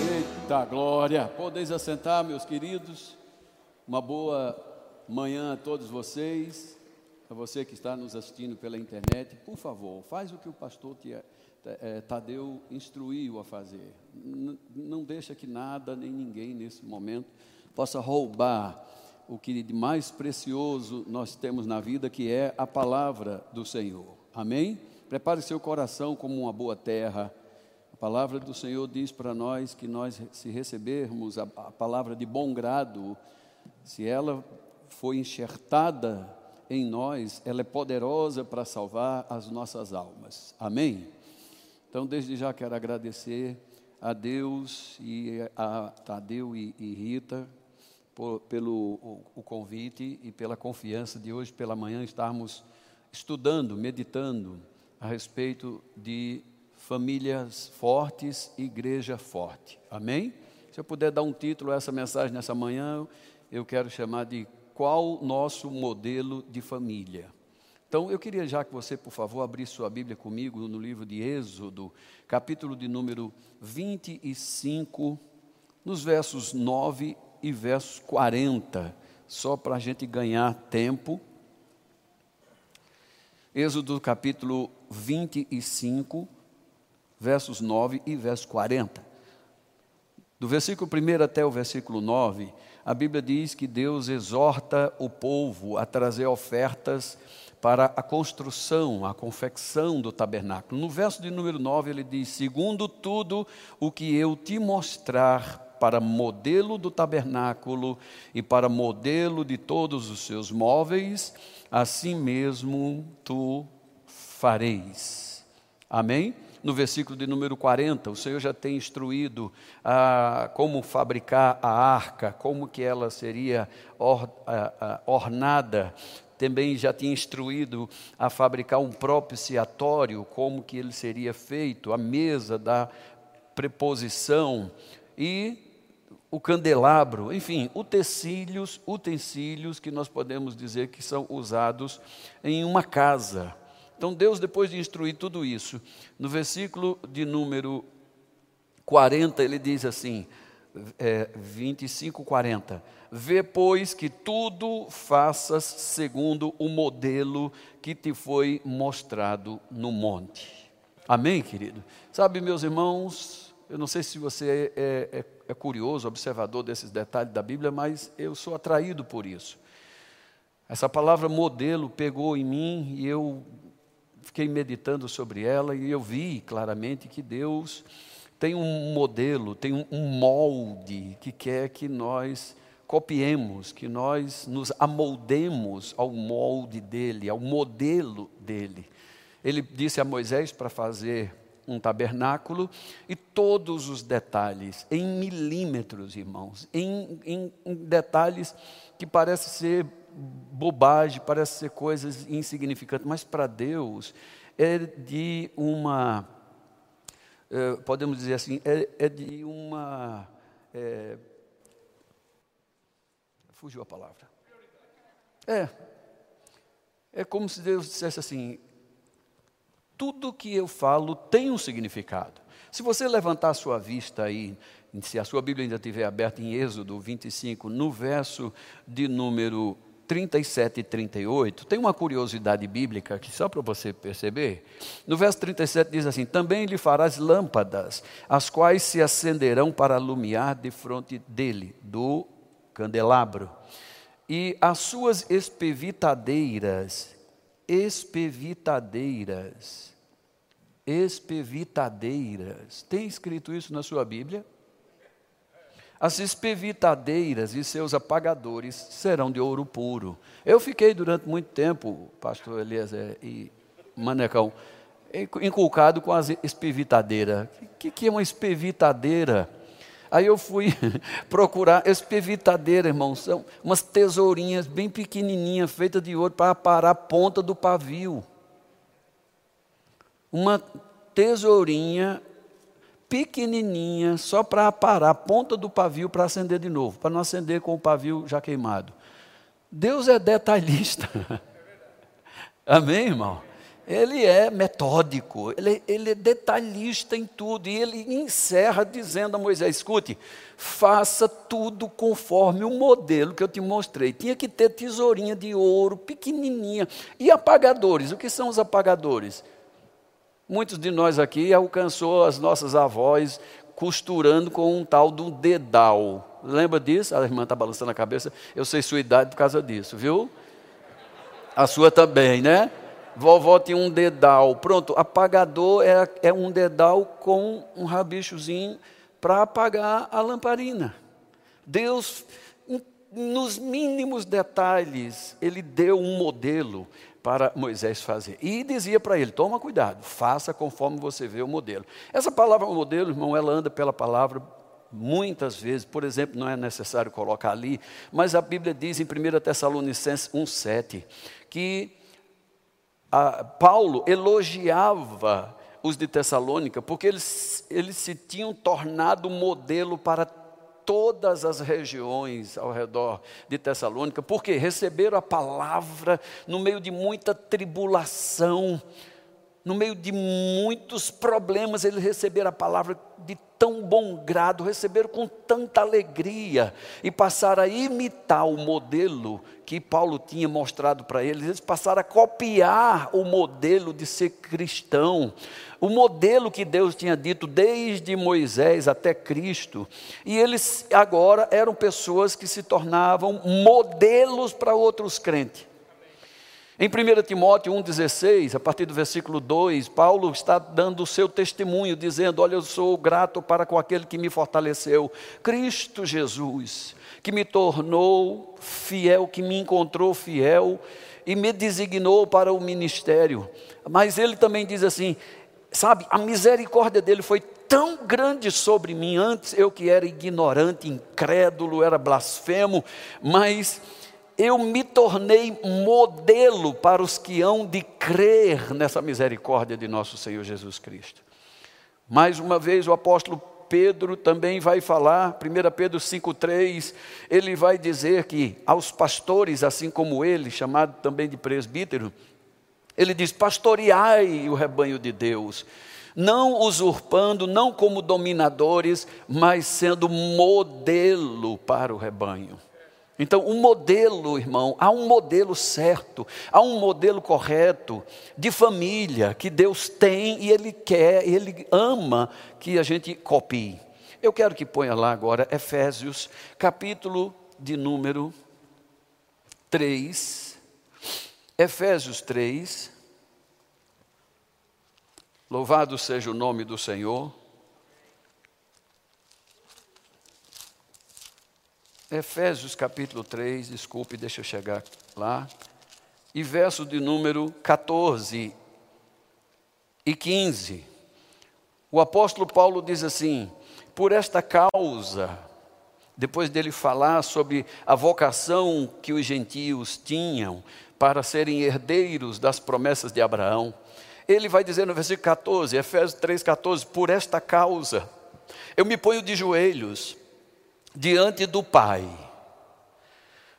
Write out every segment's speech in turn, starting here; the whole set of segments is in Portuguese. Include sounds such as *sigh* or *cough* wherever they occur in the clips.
Eita glória! Podeis assentar, meus queridos. Uma boa manhã a todos vocês. A você que está nos assistindo pela internet, por favor, faz o que o pastor é, Tadeu instruiu a fazer. N não deixa que nada nem ninguém nesse momento possa roubar o que de mais precioso nós temos na vida, que é a palavra do Senhor. Amém? Prepare seu coração como uma boa terra. Palavra do Senhor diz para nós que nós, se recebermos a, a palavra de bom grado, se ela foi enxertada em nós, ela é poderosa para salvar as nossas almas. Amém? Então, desde já quero agradecer a Deus e a Tadeu e, e Rita por, pelo o, o convite e pela confiança de hoje pela manhã estarmos estudando, meditando a respeito de famílias fortes igreja forte. Amém? Se eu puder dar um título a essa mensagem nessa manhã, eu quero chamar de Qual nosso modelo de família? Então, eu queria já que você, por favor, abrisse sua Bíblia comigo no livro de Êxodo, capítulo de número 25, nos versos 9 e versos 40, só para a gente ganhar tempo. Êxodo capítulo 25, versos 9 e verso 40. Do versículo 1 até o versículo 9, a Bíblia diz que Deus exorta o povo a trazer ofertas para a construção, a confecção do tabernáculo. No verso de número 9, ele diz: Segundo tudo o que eu te mostrar para modelo do tabernáculo e para modelo de todos os seus móveis, assim mesmo tu fareis. Amém? No versículo de número 40, o Senhor já tem instruído a, como fabricar a arca, como que ela seria or, a, a, ornada, também já tinha instruído a fabricar um propiciatório, como que ele seria feito, a mesa da preposição e o candelabro, enfim, utensílios, utensílios que nós podemos dizer que são usados em uma casa. Então Deus, depois de instruir tudo isso, no versículo de número 40, ele diz assim, é, 25, 40. Vê, pois, que tudo faças segundo o modelo que te foi mostrado no monte. Amém, querido? Sabe, meus irmãos, eu não sei se você é, é, é curioso, observador desses detalhes da Bíblia, mas eu sou atraído por isso. Essa palavra modelo pegou em mim e eu fiquei meditando sobre ela e eu vi claramente que Deus tem um modelo, tem um molde que quer que nós copiemos, que nós nos amoldemos ao molde dele, ao modelo dele. Ele disse a Moisés para fazer um tabernáculo e todos os detalhes, em milímetros, irmãos, em, em, em detalhes que parecem ser bobagem, parecem ser coisas insignificantes, mas para Deus é de uma, é, podemos dizer assim, é, é de uma. É, fugiu a palavra. É. É como se Deus dissesse assim: tudo que eu falo tem um significado. Se você levantar a sua vista aí, se a sua Bíblia ainda estiver aberta em Êxodo 25, no verso de número 37 e 38, tem uma curiosidade bíblica aqui, só para você perceber. No verso 37 diz assim: Também lhe farás lâmpadas, as quais se acenderão para alumiar de fronte dele, do candelabro. E as suas espevitadeiras, espevitadeiras, espevitadeiras. Tem escrito isso na sua Bíblia? As espevitadeiras e seus apagadores serão de ouro puro. Eu fiquei durante muito tempo, pastor Eliezer e Manecão, inculcado com as espevitadeiras. O que, é uma espevitadeira? Aí eu fui *laughs* procurar espevitadeira, irmão. São umas tesourinhas bem pequenininhas, feitas de ouro, para parar a ponta do pavio uma tesourinha pequenininha, só para parar a ponta do pavio para acender de novo, para não acender com o pavio já queimado. Deus é detalhista. *laughs* Amém, irmão? Ele é metódico, ele, ele é detalhista em tudo. E ele encerra dizendo a Moisés: escute, faça tudo conforme o modelo que eu te mostrei. Tinha que ter tesourinha de ouro, pequenininha. E apagadores, o que são os apagadores? Muitos de nós aqui alcançou as nossas avós costurando com um tal do dedal. Lembra disso? A irmã está balançando a cabeça. Eu sei sua idade por causa disso, viu? A sua também, né? Vovó tinha um dedal. Pronto, apagador é, é um dedal com um rabichozinho para apagar a lamparina. Deus, nos mínimos detalhes, Ele deu um modelo para Moisés fazer. E dizia para ele: toma cuidado, faça conforme você vê o modelo. Essa palavra modelo, irmão, ela anda pela palavra muitas vezes, por exemplo, não é necessário colocar ali, mas a Bíblia diz em 1 Tessalonicenses 1,7 que a, Paulo elogiava os de Tessalônica, porque eles, eles se tinham tornado modelo para todas as regiões ao redor de Tessalônica, porque receberam a palavra no meio de muita tribulação, no meio de muitos problemas, eles receberam a palavra de tão bom grado, receberam com tanta alegria e passaram a imitar o modelo que Paulo tinha mostrado para eles. Eles passaram a copiar o modelo de ser cristão, o modelo que Deus tinha dito desde Moisés até Cristo. E eles agora eram pessoas que se tornavam modelos para outros crentes. Em 1 Timóteo 1,16, a partir do versículo 2, Paulo está dando o seu testemunho, dizendo: Olha, eu sou grato para com aquele que me fortaleceu, Cristo Jesus, que me tornou fiel, que me encontrou fiel e me designou para o ministério. Mas ele também diz assim: sabe, a misericórdia dele foi tão grande sobre mim, antes eu que era ignorante, incrédulo, era blasfemo, mas eu me tornei modelo para os que hão de crer nessa misericórdia de nosso Senhor Jesus Cristo. Mais uma vez, o apóstolo Pedro também vai falar, 1 Pedro 5,3, ele vai dizer que aos pastores, assim como ele, chamado também de presbítero, ele diz: pastoreai o rebanho de Deus, não usurpando, não como dominadores, mas sendo modelo para o rebanho. Então, um modelo, irmão, há um modelo certo, há um modelo correto de família que Deus tem e Ele quer, Ele ama que a gente copie. Eu quero que ponha lá agora Efésios, capítulo de número 3. Efésios 3. Louvado seja o nome do Senhor. Efésios capítulo 3, desculpe, deixa eu chegar lá. E verso de número 14 e 15. O apóstolo Paulo diz assim: Por esta causa, depois dele falar sobre a vocação que os gentios tinham para serem herdeiros das promessas de Abraão, ele vai dizer no versículo 14, Efésios 3,14: Por esta causa, eu me ponho de joelhos diante do Pai,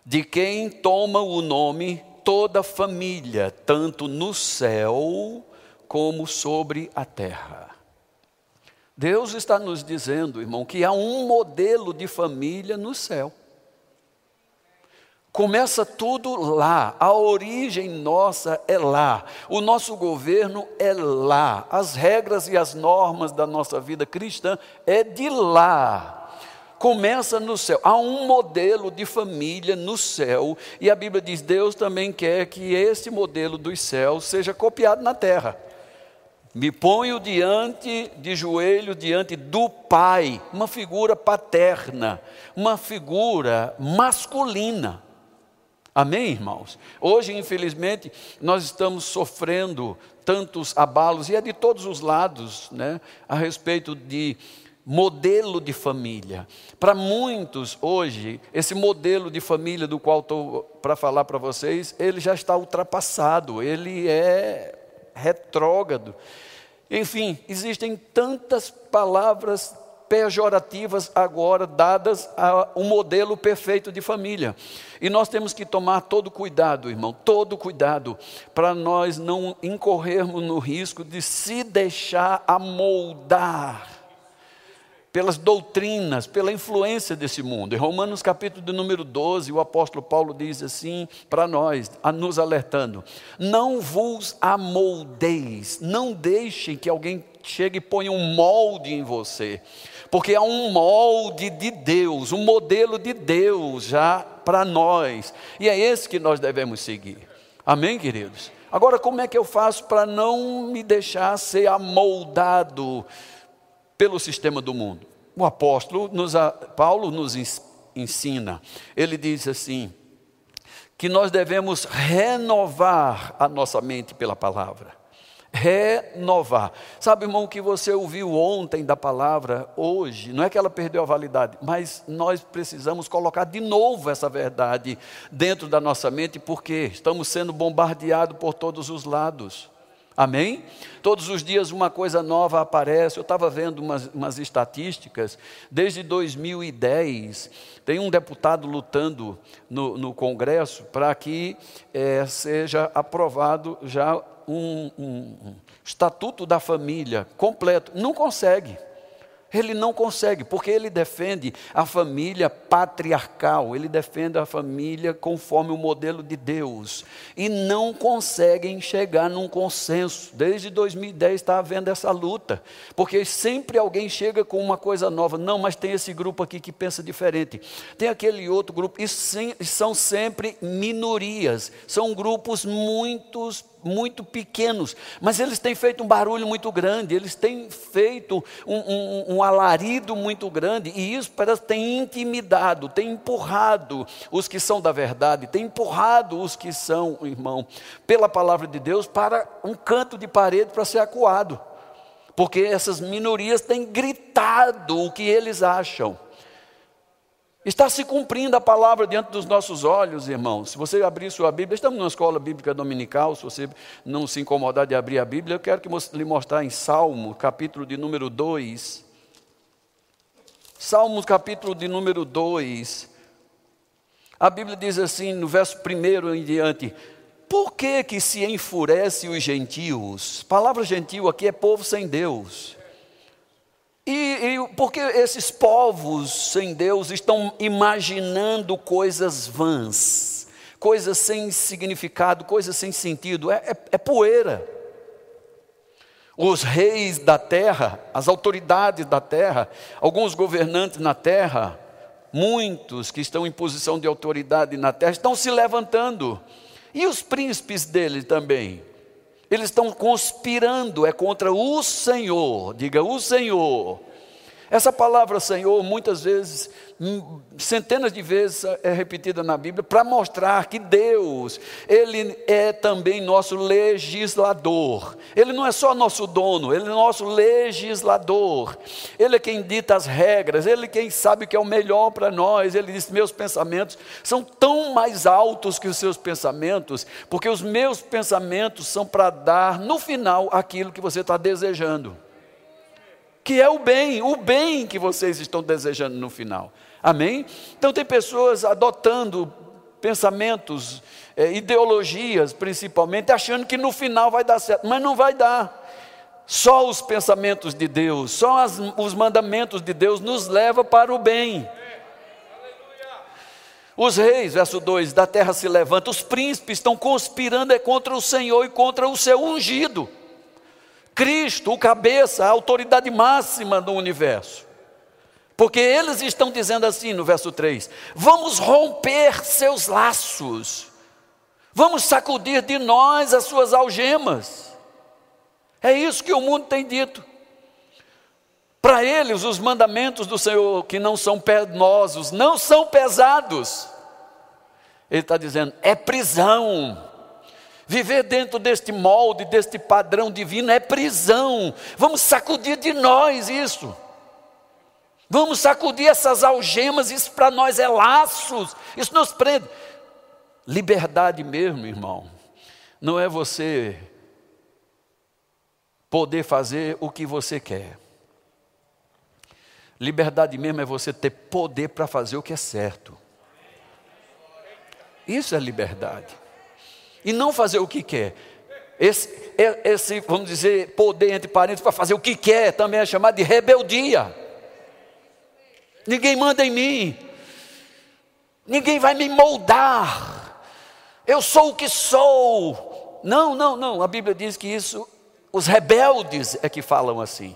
de quem toma o nome toda família, tanto no céu como sobre a terra. Deus está nos dizendo, irmão, que há um modelo de família no céu. Começa tudo lá, a origem nossa é lá, o nosso governo é lá, as regras e as normas da nossa vida cristã é de lá começa no céu. Há um modelo de família no céu, e a Bíblia diz: Deus também quer que esse modelo dos céus seja copiado na terra. Me ponho diante de joelho diante do Pai, uma figura paterna, uma figura masculina. Amém, irmãos? Hoje, infelizmente, nós estamos sofrendo tantos abalos, e é de todos os lados, né, a respeito de modelo de família. Para muitos hoje, esse modelo de família do qual estou para falar para vocês, ele já está ultrapassado, ele é retrógrado. Enfim, existem tantas palavras pejorativas agora dadas a um modelo perfeito de família. E nós temos que tomar todo cuidado, irmão, todo cuidado, para nós não incorrermos no risco de se deixar amoldar pelas doutrinas, pela influência desse mundo. Em Romanos capítulo de número 12, o apóstolo Paulo diz assim para nós, nos alertando: Não vos amoldeis, não deixem que alguém chegue e ponha um molde em você, porque há um molde de Deus, um modelo de Deus já para nós, e é esse que nós devemos seguir. Amém, queridos? Agora, como é que eu faço para não me deixar ser amoldado pelo sistema do mundo. O apóstolo, nos, Paulo nos ensina, ele diz assim, que nós devemos renovar a nossa mente pela palavra. Renovar. Sabe, irmão, o que você ouviu ontem da palavra, hoje, não é que ela perdeu a validade, mas nós precisamos colocar de novo essa verdade dentro da nossa mente, porque estamos sendo bombardeados por todos os lados. Amém? Todos os dias uma coisa nova aparece. Eu estava vendo umas, umas, estatísticas. Desde 2010, tem um deputado lutando no, no Congresso para que é, seja aprovado já um, um, um estatuto da família completo. Não consegue. Ele não consegue, porque ele defende a família patriarcal, ele defende a família conforme o modelo de Deus. E não conseguem chegar num consenso. Desde 2010 está havendo essa luta, porque sempre alguém chega com uma coisa nova. Não, mas tem esse grupo aqui que pensa diferente. Tem aquele outro grupo, e sim, são sempre minorias, são grupos muitos muito pequenos, mas eles têm feito um barulho muito grande, eles têm feito um, um, um alarido muito grande, e isso parece tem intimidado, tem empurrado os que são da verdade, tem empurrado os que são, irmão, pela palavra de Deus, para um canto de parede para ser acuado, porque essas minorias têm gritado o que eles acham. Está se cumprindo a palavra diante dos nossos olhos, irmãos. Se você abrir sua Bíblia, estamos numa escola bíblica dominical, se você não se incomodar de abrir a Bíblia, eu quero que lhe mostrar em Salmo, capítulo de número 2. Salmos, capítulo de número 2. A Bíblia diz assim, no verso 1 em diante: Por que que se enfurece os gentios? Palavra gentil aqui é povo sem Deus. E, e porque esses povos sem Deus estão imaginando coisas vãs, coisas sem significado, coisas sem sentido, é, é, é poeira. Os reis da terra, as autoridades da terra, alguns governantes na terra, muitos que estão em posição de autoridade na terra, estão se levantando. E os príncipes dele também. Eles estão conspirando, é contra o Senhor, diga o Senhor. Essa palavra Senhor, muitas vezes, hum, centenas de vezes é repetida na Bíblia para mostrar que Deus, Ele é também nosso legislador. Ele não é só nosso dono, Ele é nosso legislador. Ele é quem dita as regras, Ele é quem sabe o que é o melhor para nós. Ele diz: Meus pensamentos são tão mais altos que os seus pensamentos, porque os meus pensamentos são para dar no final aquilo que você está desejando que é o bem, o bem que vocês estão desejando no final. Amém? Então, tem pessoas adotando pensamentos, é, ideologias principalmente, achando que no final vai dar certo, mas não vai dar. Só os pensamentos de Deus, só as, os mandamentos de Deus nos levam para o bem. Os reis, verso 2, da terra se levantam, os príncipes estão conspirando é contra o Senhor e contra o seu ungido. Cristo, o cabeça, a autoridade máxima do universo. Porque eles estão dizendo assim no verso 3: vamos romper seus laços, vamos sacudir de nós as suas algemas. É isso que o mundo tem dito. Para eles, os mandamentos do Senhor, que não são penosos, não são pesados. Ele está dizendo: é prisão. Viver dentro deste molde, deste padrão divino é prisão. Vamos sacudir de nós isso. Vamos sacudir essas algemas, isso para nós é laços, isso nos prende. Liberdade mesmo, irmão, não é você poder fazer o que você quer. Liberdade mesmo é você ter poder para fazer o que é certo. Isso é liberdade. E não fazer o que quer. Esse, esse vamos dizer, poder entre parentes para fazer o que quer também é chamado de rebeldia. Ninguém manda em mim. Ninguém vai me moldar. Eu sou o que sou. Não, não, não. A Bíblia diz que isso, os rebeldes é que falam assim.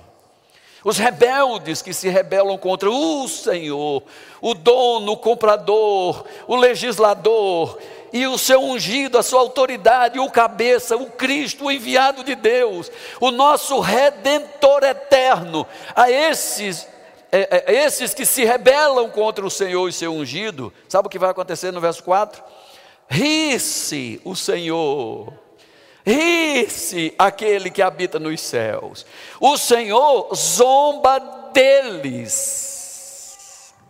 Os rebeldes que se rebelam contra o Senhor, o dono, o comprador, o legislador e o seu ungido, a sua autoridade, o cabeça, o Cristo, o enviado de Deus, o nosso redentor eterno. A esses é, é, esses que se rebelam contra o Senhor e seu ungido, sabe o que vai acontecer no verso 4? Ri-se o Senhor Ri-se aquele que habita nos céus. O Senhor zomba deles.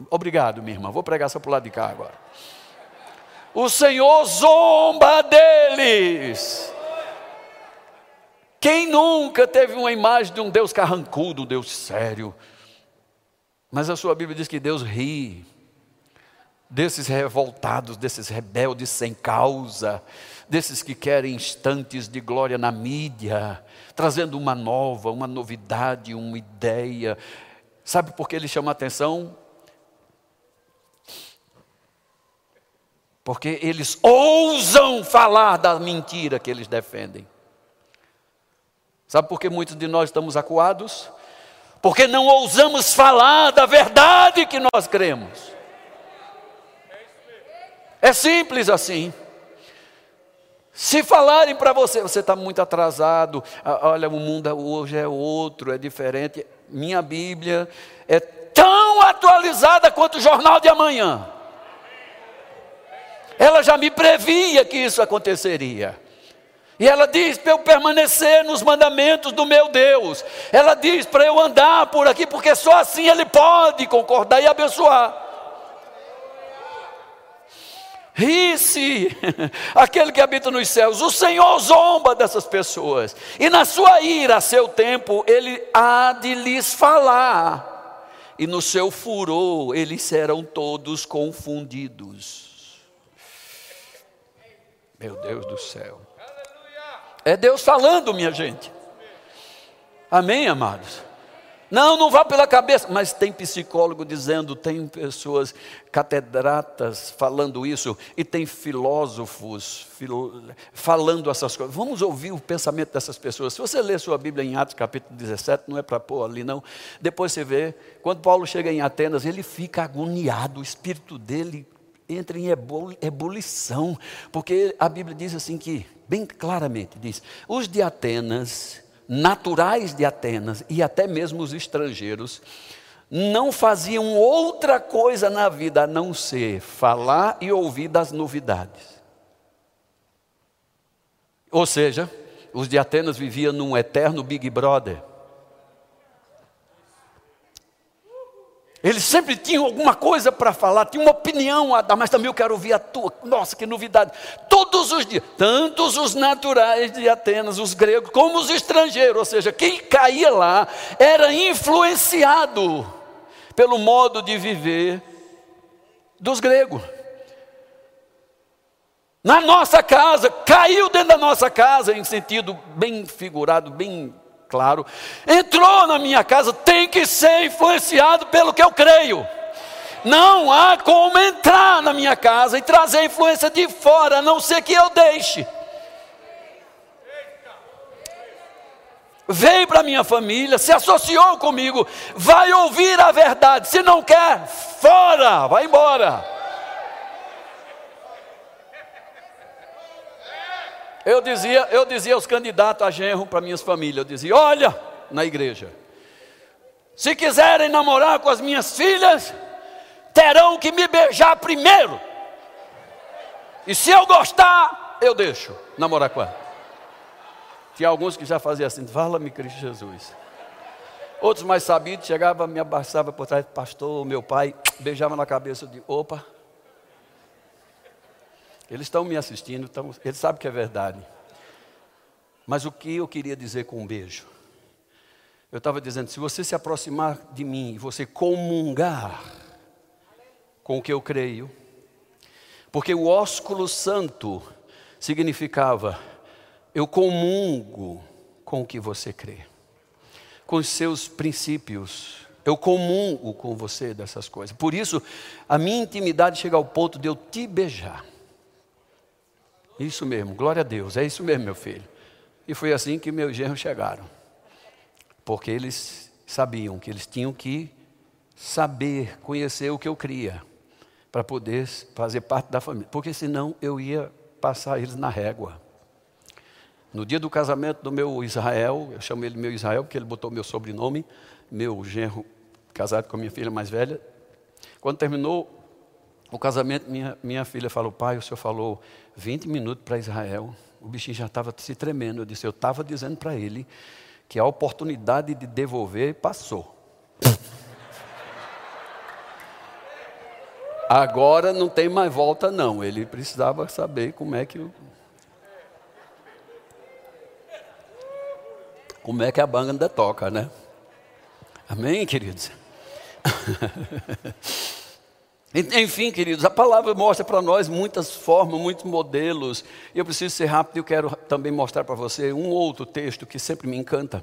Obrigado, minha irmã. Vou pregar só para o lado de cá agora. O Senhor zomba deles. Quem nunca teve uma imagem de um Deus carrancudo, um Deus sério? Mas a sua Bíblia diz que Deus ri desses revoltados, desses rebeldes sem causa desses que querem instantes de glória na mídia, trazendo uma nova, uma novidade, uma ideia. Sabe por que ele chama a atenção? Porque eles ousam falar da mentira que eles defendem. Sabe por que muitos de nós estamos acuados? Porque não ousamos falar da verdade que nós cremos. É simples assim. Se falarem para você, você está muito atrasado, olha, o mundo hoje é outro, é diferente. Minha Bíblia é tão atualizada quanto o jornal de amanhã. Ela já me previa que isso aconteceria. E ela diz para eu permanecer nos mandamentos do meu Deus. Ela diz para eu andar por aqui, porque só assim Ele pode concordar e abençoar. Ri-se *laughs* aquele que habita nos céus. O Senhor zomba dessas pessoas. E na sua ira, a seu tempo, ele há de lhes falar. E no seu furor, eles serão todos confundidos. Meu Deus do céu. É Deus falando, minha gente. Amém, amados? Não, não vá pela cabeça. Mas tem psicólogo dizendo, tem pessoas catedratas falando isso, e tem filósofos filo, falando essas coisas. Vamos ouvir o pensamento dessas pessoas. Se você ler sua Bíblia em Atos capítulo 17, não é para pôr ali não. Depois você vê, quando Paulo chega em Atenas, ele fica agoniado, o espírito dele entra em ebulição, porque a Bíblia diz assim que, bem claramente, diz: os de Atenas naturais de Atenas e até mesmo os estrangeiros não faziam outra coisa na vida a não ser falar e ouvir das novidades. Ou seja, os de Atenas viviam num eterno Big Brother. Eles sempre tinham alguma coisa para falar, tinham uma opinião a dar, mas também eu quero ouvir a tua. Nossa, que novidade. Todos os dias, tantos os naturais de Atenas, os gregos, como os estrangeiros, ou seja, quem caía lá era influenciado pelo modo de viver dos gregos. Na nossa casa, caiu dentro da nossa casa, em sentido bem figurado, bem claro, entrou na minha casa, tem que ser influenciado pelo que eu creio. Não há como entrar na minha casa e trazer influência de fora, a não ser que eu deixe. Veio para minha família, se associou comigo, vai ouvir a verdade. Se não quer, fora, vai embora. Eu dizia, eu dizia aos candidatos a genro para minhas famílias, eu dizia: olha, na igreja, se quiserem namorar com as minhas filhas, terão que me beijar primeiro. E se eu gostar, eu deixo namorar com ela. Tinha alguns que já faziam assim, fala-me Cristo Jesus. Outros mais sabidos chegavam, me abraçavam por trás, pastor, meu pai, beijava na cabeça de, opa, eles estão me assistindo, estão, eles sabem que é verdade. Mas o que eu queria dizer com um beijo? Eu estava dizendo: se você se aproximar de mim e você comungar com o que eu creio, porque o ósculo santo significava eu comungo com o que você crê, com os seus princípios. Eu comungo com você dessas coisas. Por isso, a minha intimidade chega ao ponto de eu te beijar. Isso mesmo, glória a Deus, é isso mesmo, meu filho. E foi assim que meus genros chegaram. Porque eles sabiam que eles tinham que saber, conhecer o que eu cria, para poder fazer parte da família. Porque senão eu ia passar eles na régua. No dia do casamento do meu Israel, eu chamo ele meu Israel porque ele botou meu sobrenome, meu genro casado com a minha filha mais velha. Quando terminou o casamento, minha, minha filha falou: Pai, o senhor falou 20 minutos para Israel. O bichinho já estava se tremendo. Eu disse: Eu estava dizendo para ele que a oportunidade de devolver passou. Agora não tem mais volta, não. Ele precisava saber como é que. Como é que a banda toca, né? Amém, queridos? *laughs* Enfim, queridos, a palavra mostra para nós muitas formas, muitos modelos. Eu preciso ser rápido e eu quero também mostrar para você um outro texto que sempre me encanta.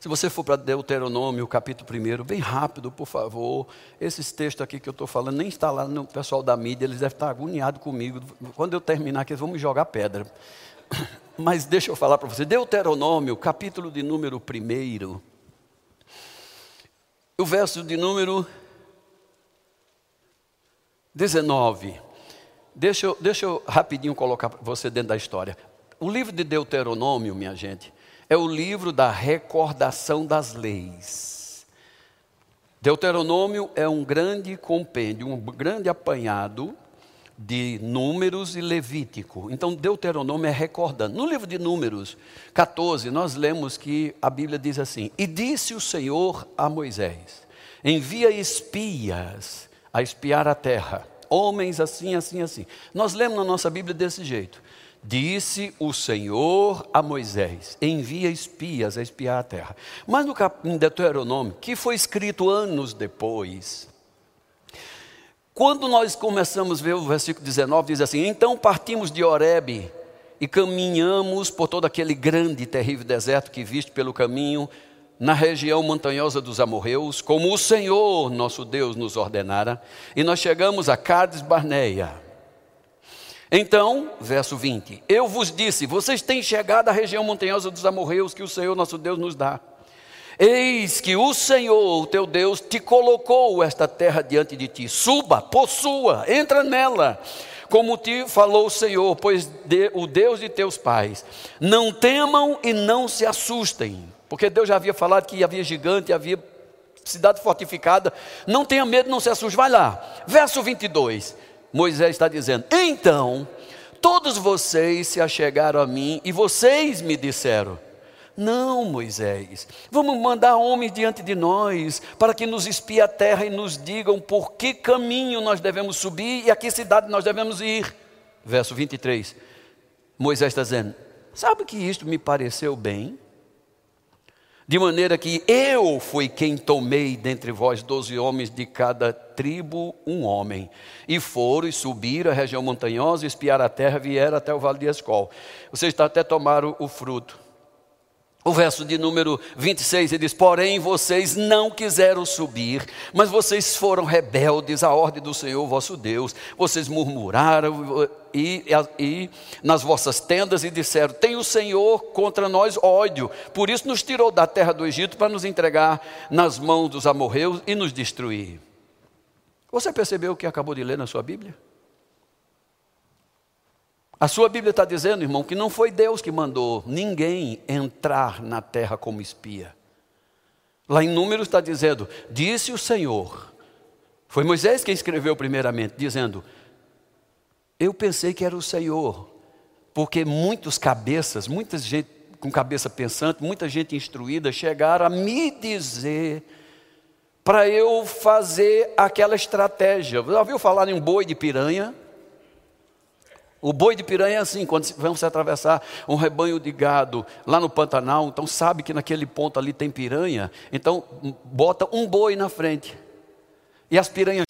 Se você for para Deuteronômio, capítulo 1, bem rápido, por favor. Esses textos aqui que eu estou falando, nem está lá no pessoal da mídia, eles devem estar agoniados comigo. Quando eu terminar aqui, eles vão me jogar pedra. *coughs* Mas deixa eu falar para você. Deuteronômio, capítulo de número 1. O verso de número 19. Deixa eu, deixa eu rapidinho colocar você dentro da história. O livro de Deuteronômio, minha gente, é o livro da recordação das leis. Deuteronômio é um grande compêndio, um grande apanhado de Números e Levítico. Então, Deuteronômio é recordando. No livro de Números 14, nós lemos que a Bíblia diz assim: E disse o Senhor a Moisés: Envia espias a espiar a terra. Homens assim, assim, assim. Nós lemos na nossa Bíblia desse jeito. Disse o Senhor a Moisés: envia espias a espiar a terra. Mas no capítulo Deuteronômio, que foi escrito anos depois, quando nós começamos a ver o versículo 19, diz assim: Então partimos de Horebe e caminhamos por todo aquele grande e terrível deserto que viste pelo caminho, na região montanhosa dos amorreus, como o Senhor nosso Deus nos ordenara, e nós chegamos a Cades Barneia. Então, verso 20: Eu vos disse: vocês têm chegado à região montanhosa dos amorreus que o Senhor nosso Deus nos dá. Eis que o Senhor, o teu Deus, te colocou esta terra diante de ti. Suba, possua, entra nela, como te falou o Senhor, pois de, o Deus de teus pais. Não temam e não se assustem porque Deus já havia falado que havia gigante, havia cidade fortificada. Não tenha medo, não se assuste. Vai lá. Verso 22. Moisés está dizendo: Então, todos vocês se achegaram a mim e vocês me disseram: Não, Moisés, vamos mandar homens diante de nós para que nos espiem a terra e nos digam por que caminho nós devemos subir e a que cidade nós devemos ir. Verso 23. Moisés está dizendo: Sabe que isto me pareceu bem? De maneira que eu fui quem tomei dentre vós doze homens de cada tribo, um homem. E foram e subiram a região montanhosa, espiaram a terra, vieram até o vale de Escol. Vocês até tomaram o fruto. O verso de número 26 ele diz: Porém, vocês não quiseram subir, mas vocês foram rebeldes à ordem do Senhor vosso Deus. Vocês murmuraram e, e, nas vossas tendas e disseram: Tem o Senhor contra nós ódio, por isso nos tirou da terra do Egito para nos entregar nas mãos dos amorreus e nos destruir. Você percebeu o que acabou de ler na sua Bíblia? A sua Bíblia está dizendo, irmão, que não foi Deus que mandou ninguém entrar na terra como espia. Lá em Números está dizendo: Disse o Senhor. Foi Moisés quem escreveu primeiramente, dizendo: Eu pensei que era o Senhor, porque muitos cabeças, muita gente com cabeça pensante, muita gente instruída chegaram a me dizer para eu fazer aquela estratégia. Já ouviu falar em um boi de piranha? O boi de piranha é assim, quando vamos atravessar um rebanho de gado lá no Pantanal, então sabe que naquele ponto ali tem piranha, então bota um boi na frente. E as piranhas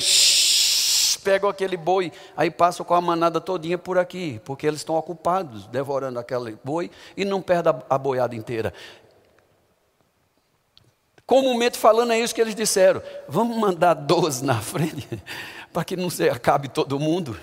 pegam aquele boi, aí passam com a manada todinha por aqui, porque eles estão ocupados devorando aquele boi e não perdem a boiada inteira. Comumente falando, é isso que eles disseram. Vamos mandar 12 na frente, *laughs* para que não se acabe todo mundo.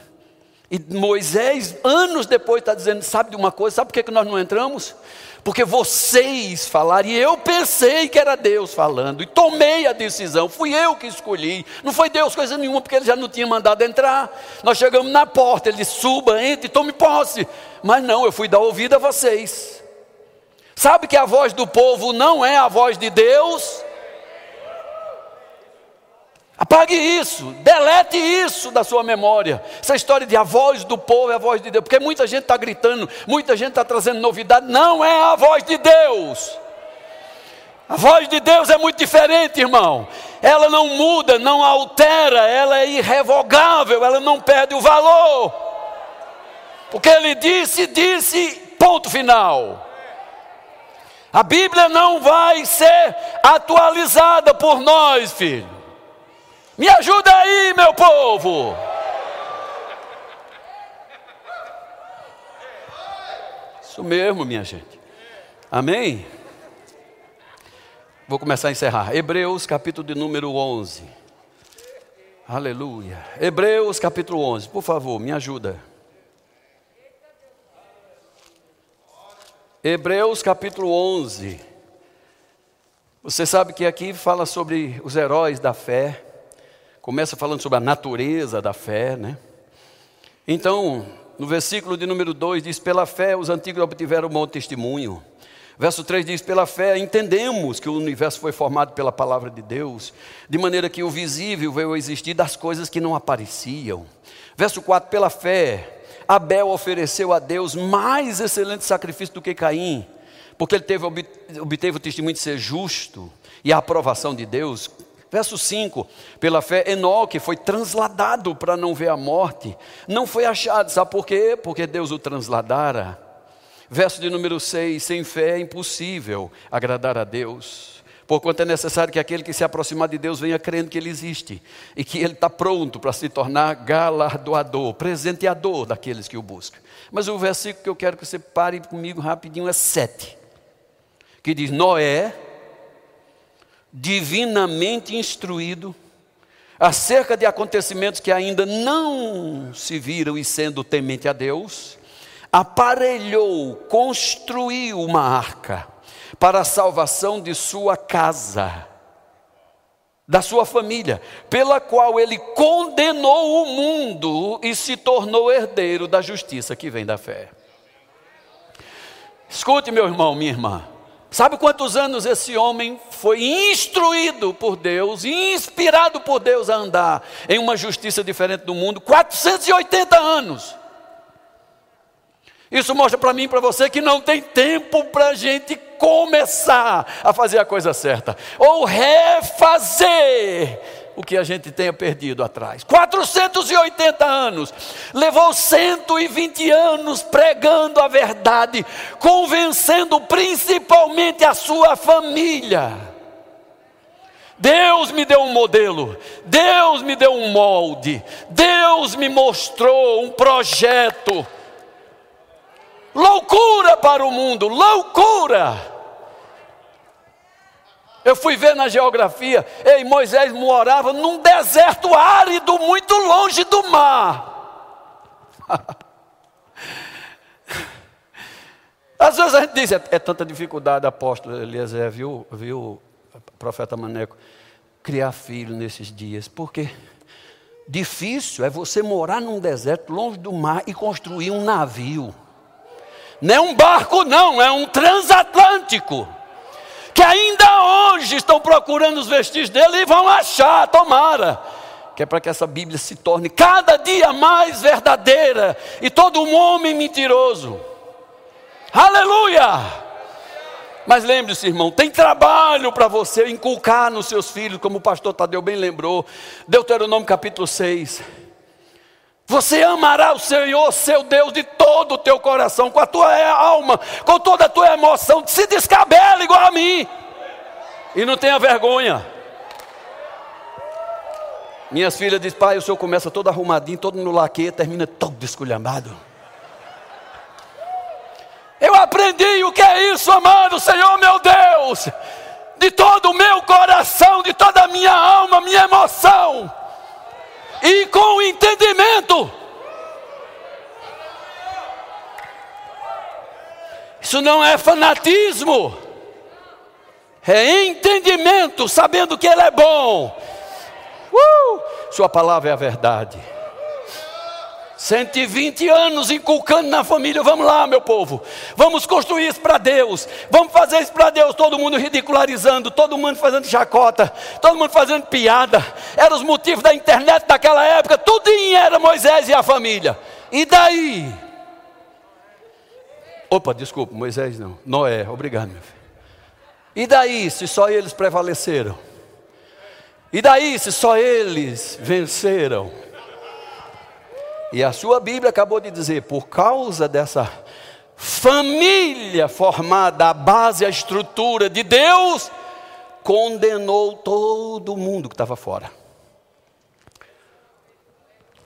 E Moisés, anos depois, está dizendo: sabe de uma coisa, sabe por que nós não entramos? Porque vocês falaram, e eu pensei que era Deus falando, e tomei a decisão, fui eu que escolhi, não foi Deus coisa nenhuma, porque ele já não tinha mandado entrar. Nós chegamos na porta, ele disse: suba, entre, tome posse. Mas não, eu fui dar ouvido a vocês. Sabe que a voz do povo não é a voz de Deus? Apague isso, delete isso da sua memória. Essa história de a voz do povo é a voz de Deus, porque muita gente está gritando, muita gente está trazendo novidade, não é a voz de Deus. A voz de Deus é muito diferente, irmão. Ela não muda, não altera, ela é irrevogável, ela não perde o valor. Porque ele disse, disse, ponto final. A Bíblia não vai ser atualizada por nós, filho. Me ajuda aí, meu povo. Isso mesmo, minha gente. Amém? Vou começar a encerrar. Hebreus, capítulo de número 11. Aleluia. Hebreus, capítulo 11. Por favor, me ajuda. Hebreus capítulo 11. Você sabe que aqui fala sobre os heróis da fé. Começa falando sobre a natureza da fé, né? Então, no versículo de número 2 diz: Pela fé os antigos obtiveram um bom testemunho. Verso 3 diz: Pela fé entendemos que o universo foi formado pela palavra de Deus, de maneira que o visível veio a existir das coisas que não apareciam. Verso 4: Pela fé Abel ofereceu a Deus mais excelente sacrifício do que Caim, porque ele teve, obteve o testemunho de ser justo e a aprovação de Deus. Verso 5: Pela fé, Enoque foi transladado para não ver a morte, não foi achado, sabe por quê? Porque Deus o transladara. Verso de número 6: Sem fé é impossível agradar a Deus. Porquanto é necessário que aquele que se aproximar de Deus venha crendo que Ele existe e que Ele está pronto para se tornar galardoador, presenteador daqueles que o buscam. Mas o versículo que eu quero que você pare comigo rapidinho é 7, que diz: Noé, divinamente instruído, acerca de acontecimentos que ainda não se viram e sendo temente a Deus, aparelhou, construiu uma arca para a salvação de sua casa, da sua família, pela qual ele condenou o mundo e se tornou herdeiro da justiça que vem da fé. Escute, meu irmão, minha irmã. Sabe quantos anos esse homem foi instruído por Deus, inspirado por Deus a andar em uma justiça diferente do mundo? 480 anos. Isso mostra para mim e para você que não tem tempo para a gente começar a fazer a coisa certa, ou refazer o que a gente tenha perdido atrás. 480 anos, levou 120 anos pregando a verdade, convencendo principalmente a sua família. Deus me deu um modelo, Deus me deu um molde, Deus me mostrou um projeto Loucura para o mundo, loucura. Eu fui ver na geografia, ei, Moisés morava num deserto árido, muito longe do mar. *laughs* Às vezes a gente diz, é, é tanta dificuldade, apóstolo Eliezer, viu, viu, profeta Maneco, criar filho nesses dias. Porque difícil é você morar num deserto, longe do mar, e construir um navio. Não é um barco, não, é um transatlântico. Que ainda hoje estão procurando os vestígios dele e vão achar, tomara. Que é para que essa Bíblia se torne cada dia mais verdadeira e todo um homem mentiroso. Aleluia! Mas lembre-se, irmão, tem trabalho para você inculcar nos seus filhos, como o pastor Tadeu bem lembrou. Deuteronômio capítulo 6. Você amará o Senhor, seu Deus, de todo o teu coração, com a tua alma, com toda a tua emoção. Se descabela igual a mim. E não tenha vergonha. Minhas filhas dizem, pai, o senhor começa todo arrumadinho, todo no laque, termina todo desculhambado. Eu aprendi o que é isso, amado Senhor meu Deus, de todo o meu coração, de toda a minha alma, minha emoção, e com entendimento. Isso não é fanatismo, é entendimento, sabendo que Ele é bom Uh, sua palavra é a verdade. 120 anos inculcando na família. Vamos lá, meu povo. Vamos construir isso para Deus. Vamos fazer isso para Deus. Todo mundo ridicularizando, todo mundo fazendo chacota, todo mundo fazendo piada. Eram os motivos da internet daquela época. Tudo era Moisés e a família. E daí? Opa, desculpa, Moisés não. Noé, obrigado, meu filho. E daí, se só eles prevaleceram? E daí, se só eles venceram? E a sua Bíblia acabou de dizer: por causa dessa família formada, a base, a estrutura de Deus, condenou todo mundo que estava fora.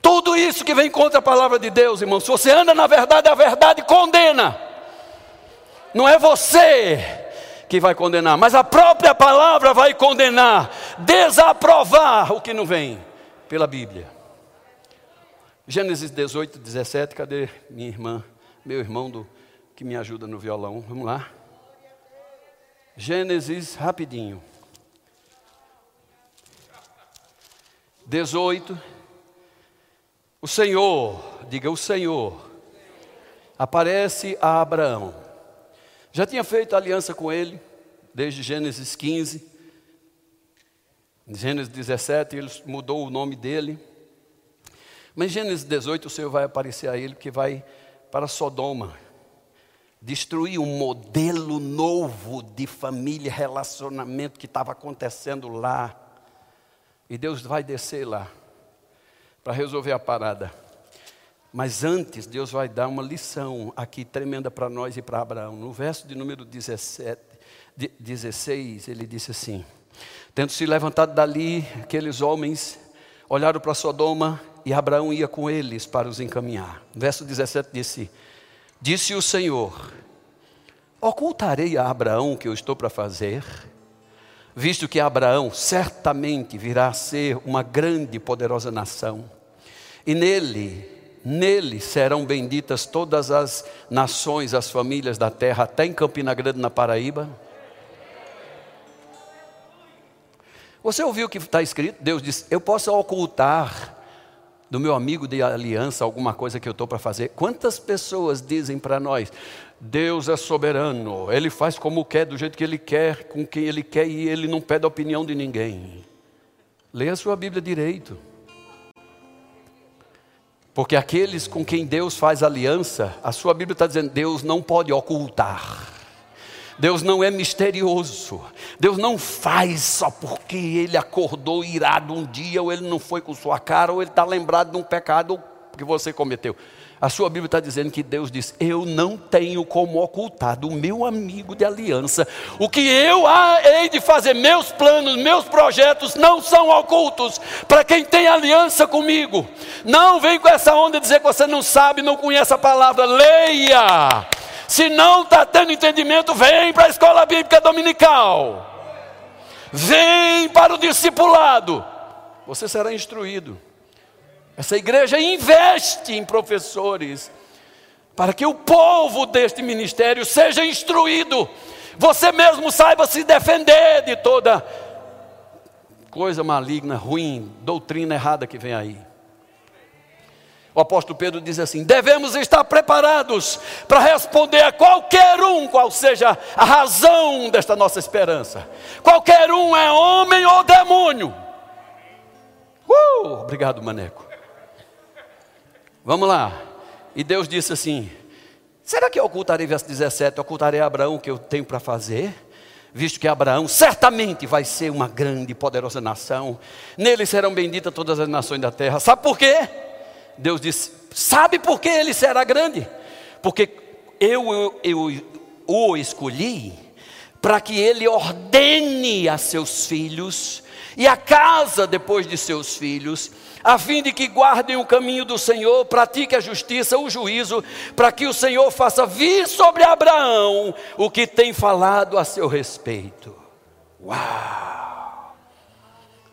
Tudo isso que vem contra a palavra de Deus, irmão, se você anda na verdade, a verdade condena. Não é você que vai condenar, mas a própria palavra vai condenar, desaprovar o que não vem pela Bíblia. Gênesis 18, 17, cadê minha irmã, meu irmão do, que me ajuda no violão? Vamos lá. Gênesis, rapidinho. 18. O Senhor, diga o Senhor, aparece a Abraão já tinha feito aliança com ele, desde Gênesis 15. Em Gênesis 17, ele mudou o nome dele. Mas em Gênesis 18, o Senhor vai aparecer a ele, que vai para Sodoma destruir um modelo novo de família, relacionamento que estava acontecendo lá. E Deus vai descer lá para resolver a parada. Mas antes, Deus vai dar uma lição aqui tremenda para nós e para Abraão. No verso de número 17, 16, ele disse assim: Tendo se levantado dali, aqueles homens olharam para Sodoma e Abraão ia com eles para os encaminhar. Verso 17 disse: Disse o Senhor: Ocultarei a Abraão o que eu estou para fazer, visto que Abraão certamente virá a ser uma grande e poderosa nação, e nele Nele serão benditas todas as nações, as famílias da terra, até em Campina Grande, na Paraíba. Você ouviu o que está escrito? Deus diz: Eu posso ocultar do meu amigo de aliança alguma coisa que eu estou para fazer. Quantas pessoas dizem para nós: Deus é soberano, Ele faz como quer, do jeito que Ele quer, com quem Ele quer e Ele não pede a opinião de ninguém. Leia a sua Bíblia direito. Porque aqueles com quem Deus faz aliança, a sua Bíblia está dizendo, Deus não pode ocultar. Deus não é misterioso. Deus não faz só porque ele acordou irado um dia, ou ele não foi com sua cara, ou ele está lembrado de um pecado que você cometeu. A sua Bíblia está dizendo que Deus diz: Eu não tenho como ocultar do meu amigo de aliança. O que eu hei de fazer, meus planos, meus projetos não são ocultos para quem tem aliança comigo. Não vem com essa onda dizer que você não sabe, não conhece a palavra. Leia. Se não está tendo entendimento, vem para a escola bíblica dominical. Vem para o discipulado. Você será instruído. Essa igreja investe em professores para que o povo deste ministério seja instruído. Você mesmo saiba se defender de toda coisa maligna, ruim, doutrina errada que vem aí. O apóstolo Pedro diz assim: devemos estar preparados para responder a qualquer um, qual seja a razão desta nossa esperança. Qualquer um é homem ou demônio. Uh, obrigado, Maneco. Vamos lá. E Deus disse assim: Será que eu ocultarei, verso 17, ocultarei a Abraão o que eu tenho para fazer? Visto que Abraão certamente vai ser uma grande e poderosa nação, nele serão benditas todas as nações da terra. Sabe por quê? Deus disse: Sabe por que ele será grande? Porque eu, eu, eu o escolhi para que ele ordene a seus filhos e a casa depois de seus filhos, a fim de que guardem o caminho do Senhor, pratiquem a justiça, o juízo, para que o Senhor faça vir sobre Abraão o que tem falado a seu respeito. Uau!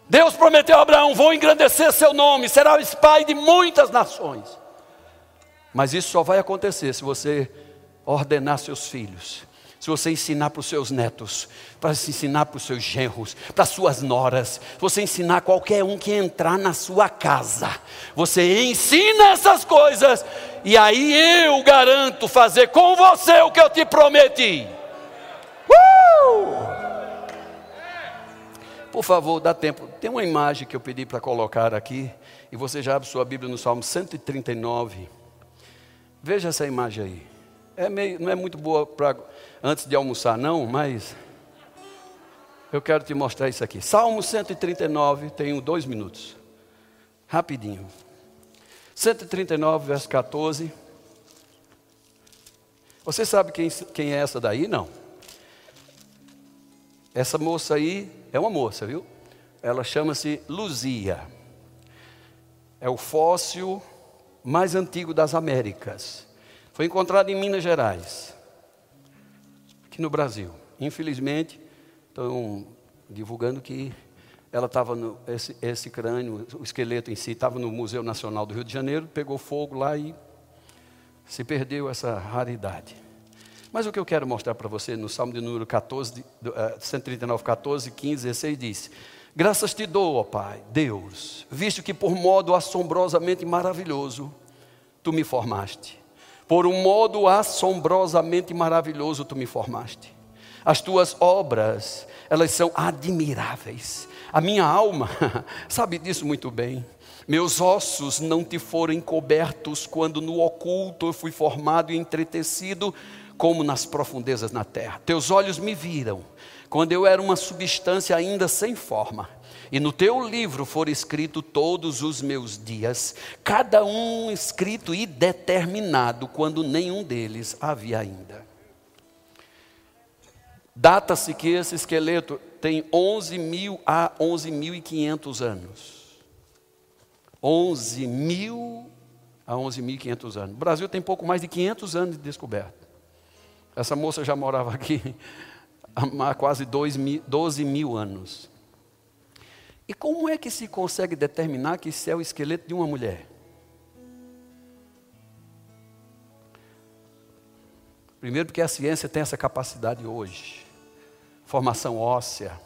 Deus prometeu a Abraão: vou engrandecer seu nome, serás pai de muitas nações. Mas isso só vai acontecer se você ordenar seus filhos se você ensinar para os seus netos, para se ensinar para os seus genros, para suas noras, você ensinar qualquer um que entrar na sua casa, você ensina essas coisas, e aí eu garanto fazer com você o que eu te prometi. Por favor, dá tempo. Tem uma imagem que eu pedi para colocar aqui, e você já abre sua Bíblia no Salmo 139. Veja essa imagem aí. É meio, não é muito boa para antes de almoçar, não, mas eu quero te mostrar isso aqui. Salmo 139, tenho dois minutos. Rapidinho. 139, verso 14. Você sabe quem, quem é essa daí? Não. Essa moça aí é uma moça, viu? Ela chama-se Luzia. É o fóssil mais antigo das Américas. Foi encontrado em Minas Gerais aqui no Brasil. Infelizmente, estão divulgando que ela estava no esse, esse crânio, o esqueleto em si estava no Museu Nacional do Rio de Janeiro, pegou fogo lá e se perdeu essa raridade. Mas o que eu quero mostrar para você no Salmo de número 14, uh, 139, 14, 15, 16 diz: Graças te dou, ó Pai, Deus, visto que por modo assombrosamente maravilhoso tu me formaste por um modo assombrosamente maravilhoso tu me formaste. As tuas obras, elas são admiráveis. A minha alma *laughs* sabe disso muito bem. Meus ossos não te foram encobertos quando no oculto eu fui formado e entretecido como nas profundezas na terra. Teus olhos me viram quando eu era uma substância ainda sem forma e no teu livro foram escritos todos os meus dias, cada um escrito e determinado, quando nenhum deles havia ainda. Data-se que esse esqueleto tem 11 mil a 11.500 anos. 11 mil a 11.500 anos. O Brasil tem pouco mais de 500 anos de descoberta. Essa moça já morava aqui *laughs* há quase 12 mil anos. E como é que se consegue determinar que isso é o esqueleto de uma mulher? Primeiro, porque a ciência tem essa capacidade hoje formação óssea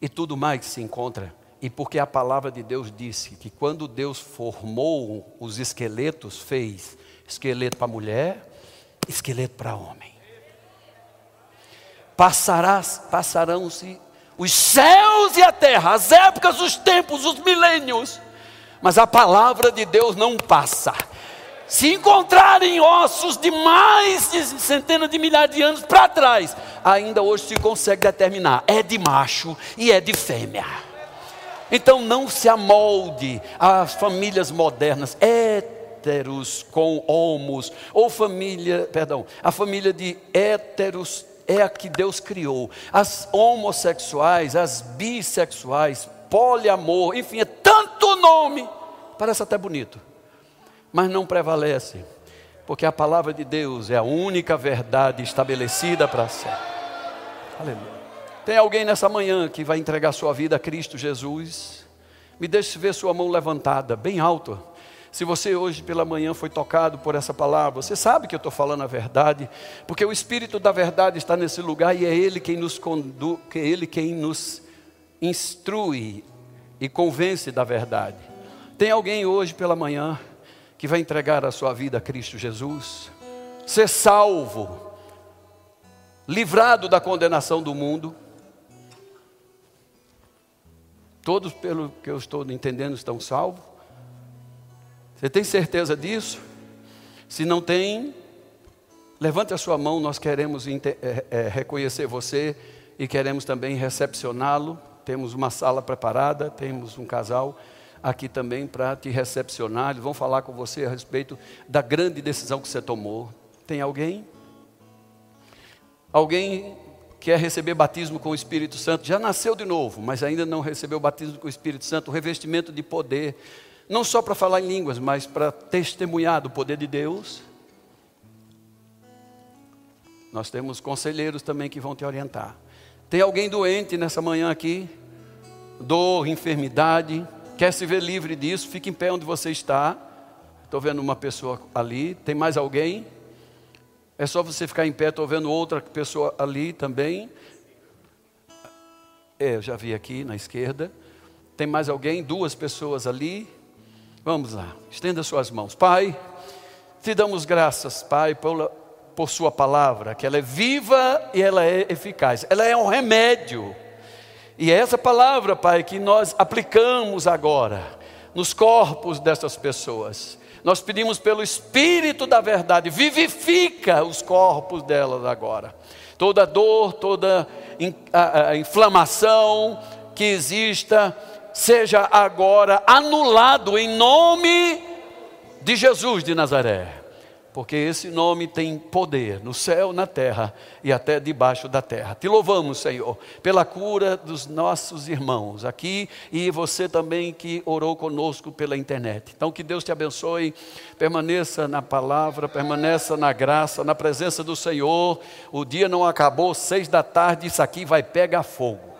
e tudo mais que se encontra. E porque a palavra de Deus disse que quando Deus formou os esqueletos, fez esqueleto para mulher, esqueleto para homem. Passarás, passarão-se os céus e a terra, as épocas, os tempos, os milênios, mas a palavra de Deus não passa. Se encontrarem ossos de mais de centenas de milhares de anos para trás, ainda hoje se consegue determinar: é de macho e é de fêmea. Então não se amolde às famílias modernas, héteros com homos, ou família, perdão, a família de héteros é a que Deus criou. As homossexuais, as bissexuais, poliamor, enfim, é tanto nome. Parece até bonito, mas não prevalece, porque a palavra de Deus é a única verdade estabelecida para sempre. Aleluia. Tem alguém nessa manhã que vai entregar sua vida a Cristo Jesus? Me deixe ver sua mão levantada, bem alto. Se você hoje pela manhã foi tocado por essa palavra, você sabe que eu estou falando a verdade, porque o Espírito da verdade está nesse lugar e é Ele quem nos conduz, é Ele quem nos instrui e convence da verdade. Tem alguém hoje pela manhã que vai entregar a sua vida a Cristo Jesus, ser salvo, livrado da condenação do mundo. Todos, pelo que eu estou entendendo, estão salvos. Você tem certeza disso? Se não tem, levante a sua mão, nós queremos é, é, reconhecer você e queremos também recepcioná-lo. Temos uma sala preparada, temos um casal aqui também para te recepcionar. Eles vão falar com você a respeito da grande decisão que você tomou. Tem alguém? Alguém quer receber batismo com o Espírito Santo, já nasceu de novo, mas ainda não recebeu batismo com o Espírito Santo, o revestimento de poder, não só para falar em línguas, mas para testemunhar do poder de Deus. Nós temos conselheiros também que vão te orientar. Tem alguém doente nessa manhã aqui? Dor, enfermidade, quer se ver livre disso? Fique em pé onde você está. Estou vendo uma pessoa ali. Tem mais alguém? É só você ficar em pé, estou vendo outra pessoa ali também. É, eu já vi aqui na esquerda. Tem mais alguém? Duas pessoas ali. Vamos lá, estenda suas mãos. Pai, te damos graças, Pai, por, Sua palavra, que ela é viva e ela é eficaz. Ela é um remédio. E é essa palavra, Pai, que nós aplicamos agora nos corpos dessas pessoas. Nós pedimos pelo Espírito da verdade, vivifica os corpos delas agora. Toda dor, toda inflamação que exista, seja agora anulado em nome de Jesus de Nazaré porque esse nome tem poder no céu, na terra e até debaixo da terra. Te louvamos, Senhor, pela cura dos nossos irmãos aqui e você também que orou conosco pela internet. Então, que Deus te abençoe, permaneça na palavra, permaneça na graça, na presença do Senhor. O dia não acabou, seis da tarde, isso aqui vai pegar fogo.